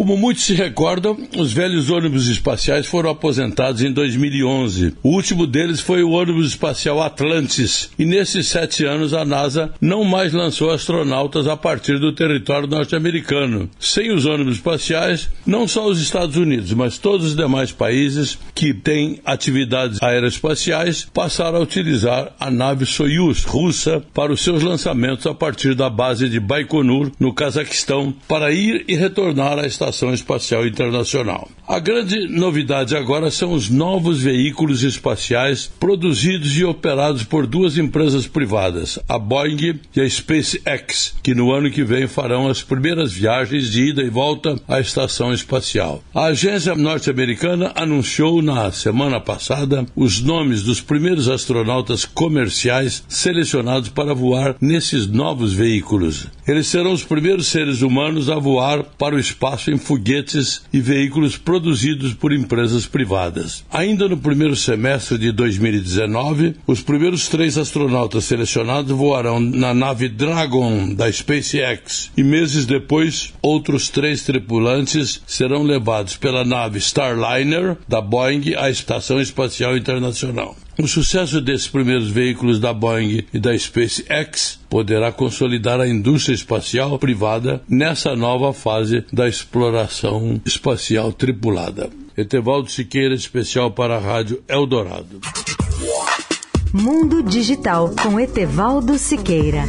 Como muitos se recordam, os velhos ônibus espaciais foram aposentados em 2011. O último deles foi o ônibus espacial Atlantis, e nesses sete anos a NASA não mais lançou astronautas a partir do território norte-americano. Sem os ônibus espaciais, não só os Estados Unidos, mas todos os demais países que têm atividades aeroespaciais passaram a utilizar a nave Soyuz russa para os seus lançamentos a partir da base de Baikonur, no Cazaquistão, para ir e retornar à estação Estação Espacial Internacional. A grande novidade agora são os novos veículos espaciais produzidos e operados por duas empresas privadas, a Boeing e a SpaceX, que no ano que vem farão as primeiras viagens de ida e volta à estação espacial. A agência norte-americana anunciou na semana passada os nomes dos primeiros astronautas comerciais selecionados para voar nesses novos veículos. Eles serão os primeiros seres humanos a voar para o espaço em foguetes e veículos produzidos por empresas privadas. Ainda no primeiro semestre de 2019, os primeiros três astronautas selecionados voarão na nave Dragon da SpaceX e meses depois, outros três tripulantes serão levados pela nave Starliner da Boeing à Estação Espacial Internacional. O sucesso desses primeiros veículos da Boeing e da SpaceX poderá consolidar a indústria espacial privada nessa nova fase da exploração espacial tripulada. Etevaldo Siqueira, especial para a Rádio Eldorado. Mundo Digital com Etevaldo Siqueira.